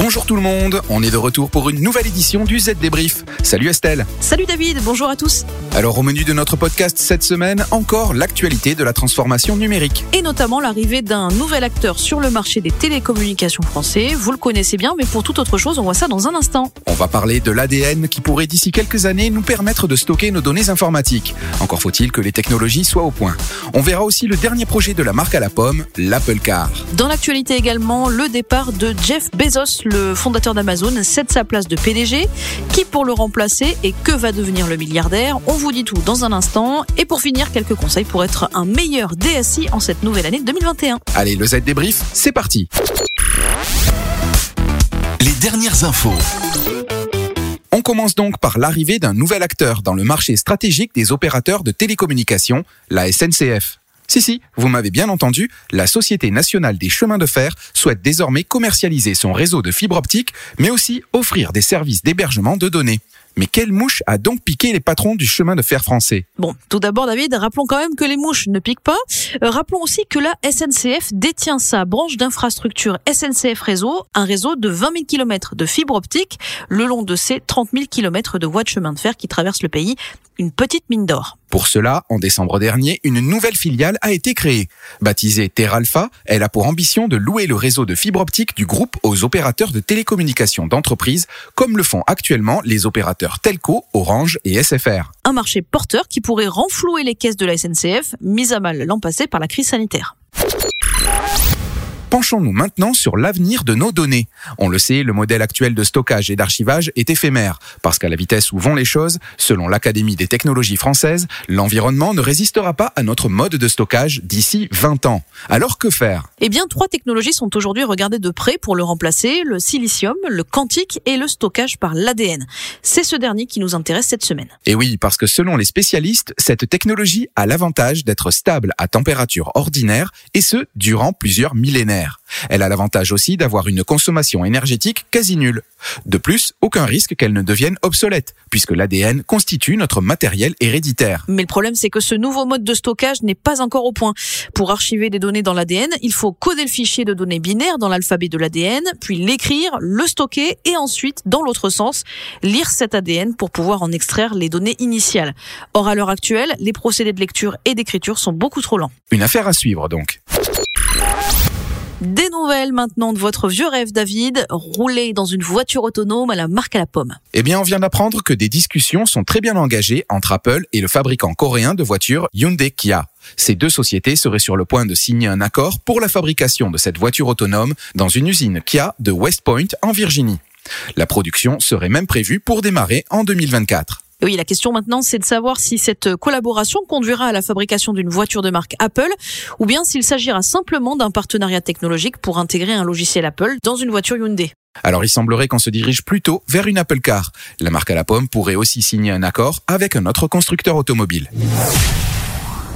Bonjour tout le monde, on est de retour pour une nouvelle édition du Z Débrief. Salut Estelle. Salut David, bonjour à tous. Alors au menu de notre podcast cette semaine, encore l'actualité de la transformation numérique. Et notamment l'arrivée d'un nouvel acteur sur le marché des télécommunications français. Vous le connaissez bien, mais pour toute autre chose, on voit ça dans un instant. On va parler de l'ADN qui pourrait d'ici quelques années nous permettre de stocker nos données informatiques. Encore faut-il que les technologies soient au point. On verra aussi le dernier projet de la marque à la pomme, l'Apple Car. Dans l'actualité également, le départ de Jeff Bezos, le fondateur d'Amazon, cède sa place de PDG. Qui pour le remplacer et que va devenir le milliardaire? On vous dit tout dans un instant. Et pour finir, quelques conseils pour être un meilleur DSI en cette nouvelle année 2021. Allez, le Z débrief, c'est parti. Les dernières infos. On commence donc par l'arrivée d'un nouvel acteur dans le marché stratégique des opérateurs de télécommunications, la SNCF. Si, si, vous m'avez bien entendu, la Société nationale des chemins de fer souhaite désormais commercialiser son réseau de fibre optique, mais aussi offrir des services d'hébergement de données. Mais quelle mouche a donc piqué les patrons du chemin de fer français? Bon, tout d'abord David, rappelons quand même que les mouches ne piquent pas. Euh, rappelons aussi que la SNCF détient sa branche d'infrastructure SNCF Réseau, un réseau de 20 000 km de fibre optique le long de ces 30 000 km de voies de chemin de fer qui traversent le pays, une petite mine d'or. Pour cela, en décembre dernier, une nouvelle filiale a été créée. Baptisée Terralpha, elle a pour ambition de louer le réseau de fibre optique du groupe aux opérateurs de télécommunications d'entreprise, comme le font actuellement les opérateurs Telco, Orange et SFR. Un marché porteur qui pourrait renflouer les caisses de la SNCF, mise à mal l'an passé par la crise sanitaire. Penchons-nous maintenant sur l'avenir de nos données. On le sait, le modèle actuel de stockage et d'archivage est éphémère, parce qu'à la vitesse où vont les choses, selon l'Académie des technologies françaises, l'environnement ne résistera pas à notre mode de stockage d'ici 20 ans. Alors que faire? Eh bien, trois technologies sont aujourd'hui regardées de près pour le remplacer, le silicium, le quantique et le stockage par l'ADN. C'est ce dernier qui nous intéresse cette semaine. Et oui, parce que selon les spécialistes, cette technologie a l'avantage d'être stable à température ordinaire, et ce, durant plusieurs millénaires. Elle a l'avantage aussi d'avoir une consommation énergétique quasi nulle. De plus, aucun risque qu'elle ne devienne obsolète, puisque l'ADN constitue notre matériel héréditaire. Mais le problème, c'est que ce nouveau mode de stockage n'est pas encore au point. Pour archiver des données dans l'ADN, il faut coder le fichier de données binaires dans l'alphabet de l'ADN, puis l'écrire, le stocker et ensuite, dans l'autre sens, lire cet ADN pour pouvoir en extraire les données initiales. Or, à l'heure actuelle, les procédés de lecture et d'écriture sont beaucoup trop lents. Une affaire à suivre donc. Nouvelles maintenant de votre vieux rêve, David, rouler dans une voiture autonome à la marque à la pomme. Eh bien, on vient d'apprendre que des discussions sont très bien engagées entre Apple et le fabricant coréen de voitures Hyundai Kia. Ces deux sociétés seraient sur le point de signer un accord pour la fabrication de cette voiture autonome dans une usine Kia de West Point en Virginie. La production serait même prévue pour démarrer en 2024. Oui, la question maintenant, c'est de savoir si cette collaboration conduira à la fabrication d'une voiture de marque Apple ou bien s'il s'agira simplement d'un partenariat technologique pour intégrer un logiciel Apple dans une voiture Hyundai. Alors il semblerait qu'on se dirige plutôt vers une Apple Car. La marque à la pomme pourrait aussi signer un accord avec un autre constructeur automobile.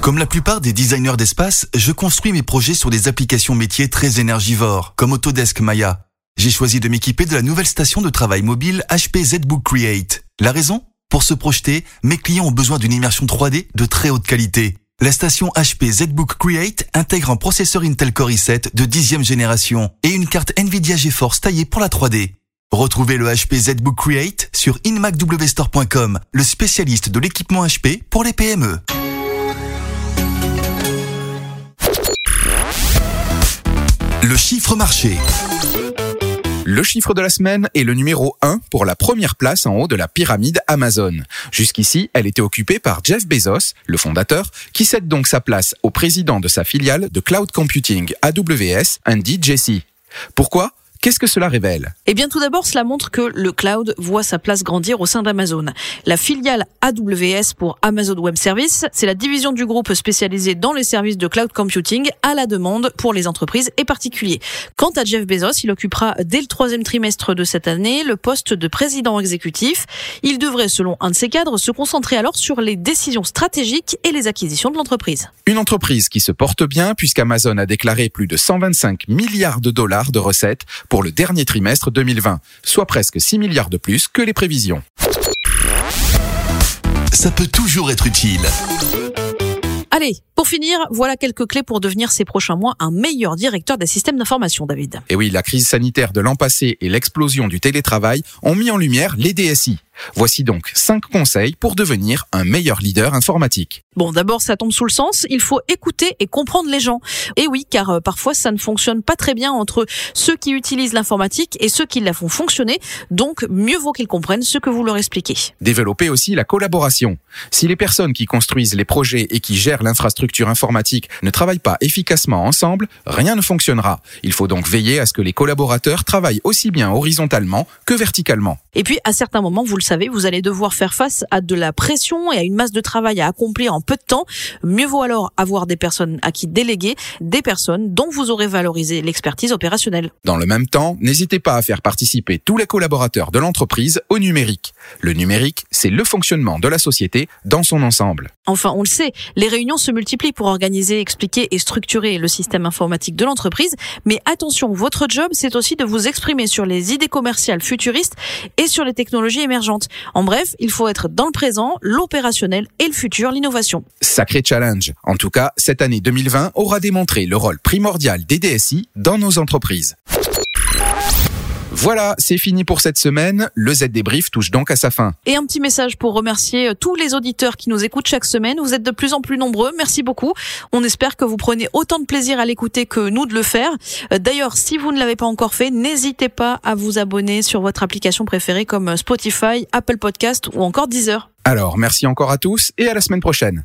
Comme la plupart des designers d'espace, je construis mes projets sur des applications métiers très énergivores, comme Autodesk Maya. J'ai choisi de m'équiper de la nouvelle station de travail mobile HP ZBook Create. La raison? Pour se projeter, mes clients ont besoin d'une immersion 3D de très haute qualité. La station HP ZBook Create intègre un processeur Intel Core i7 de 10e génération et une carte Nvidia GeForce taillée pour la 3D. Retrouvez le HP ZBook Create sur inmacwstore.com, le spécialiste de l'équipement HP pour les PME. Le chiffre marché. Le chiffre de la semaine est le numéro 1 pour la première place en haut de la pyramide Amazon. Jusqu'ici, elle était occupée par Jeff Bezos, le fondateur, qui cède donc sa place au président de sa filiale de cloud computing AWS, Andy Jassy. Pourquoi? Qu'est-ce que cela révèle? Eh bien, tout d'abord, cela montre que le cloud voit sa place grandir au sein d'Amazon. La filiale AWS pour Amazon Web Services, c'est la division du groupe spécialisée dans les services de cloud computing à la demande pour les entreprises et particuliers. Quant à Jeff Bezos, il occupera dès le troisième trimestre de cette année le poste de président exécutif. Il devrait, selon un de ses cadres, se concentrer alors sur les décisions stratégiques et les acquisitions de l'entreprise. Une entreprise qui se porte bien puisqu'Amazon a déclaré plus de 125 milliards de dollars de recettes pour le dernier trimestre 2020, soit presque 6 milliards de plus que les prévisions. ça peut toujours être utile. Allez, pour finir, voilà quelques clés pour devenir ces prochains mois un meilleur directeur des systèmes d'information, David. Et oui, la crise sanitaire de l'an passé et l'explosion du télétravail ont mis en lumière les DSI. Voici donc 5 conseils pour devenir un meilleur leader informatique. Bon, d'abord, ça tombe sous le sens. Il faut écouter et comprendre les gens. Et oui, car euh, parfois, ça ne fonctionne pas très bien entre ceux qui utilisent l'informatique et ceux qui la font fonctionner. Donc, mieux vaut qu'ils comprennent ce que vous leur expliquez. Développer aussi la collaboration. Si les personnes qui construisent les projets et qui gèrent l'infrastructure informatique ne travaillent pas efficacement ensemble, rien ne fonctionnera. Il faut donc veiller à ce que les collaborateurs travaillent aussi bien horizontalement que verticalement. Et puis, à certains moments, vous le savez, vous allez devoir faire face à de la pression et à une masse de travail à accomplir en peu de temps. Mieux vaut alors avoir des personnes à qui déléguer, des personnes dont vous aurez valorisé l'expertise opérationnelle. Dans le même temps, n'hésitez pas à faire participer tous les collaborateurs de l'entreprise au numérique. Le numérique, c'est le fonctionnement de la société dans son ensemble. Enfin, on le sait, les réunions se multiplient pour organiser, expliquer et structurer le système informatique de l'entreprise. Mais attention, votre job, c'est aussi de vous exprimer sur les idées commerciales futuristes et sur les technologies émergentes. En bref, il faut être dans le présent, l'opérationnel et le futur, l'innovation. Sacré challenge. En tout cas, cette année 2020 aura démontré le rôle primordial des DSI dans nos entreprises. Voilà, c'est fini pour cette semaine. Le Z débrief touche donc à sa fin. Et un petit message pour remercier euh, tous les auditeurs qui nous écoutent chaque semaine. Vous êtes de plus en plus nombreux. Merci beaucoup. On espère que vous prenez autant de plaisir à l'écouter que nous de le faire. Euh, d'ailleurs, si vous ne l'avez pas encore fait, n'hésitez pas à vous abonner sur votre application préférée comme euh, Spotify, Apple Podcast ou encore Deezer. Alors, merci encore à tous et à la semaine prochaine.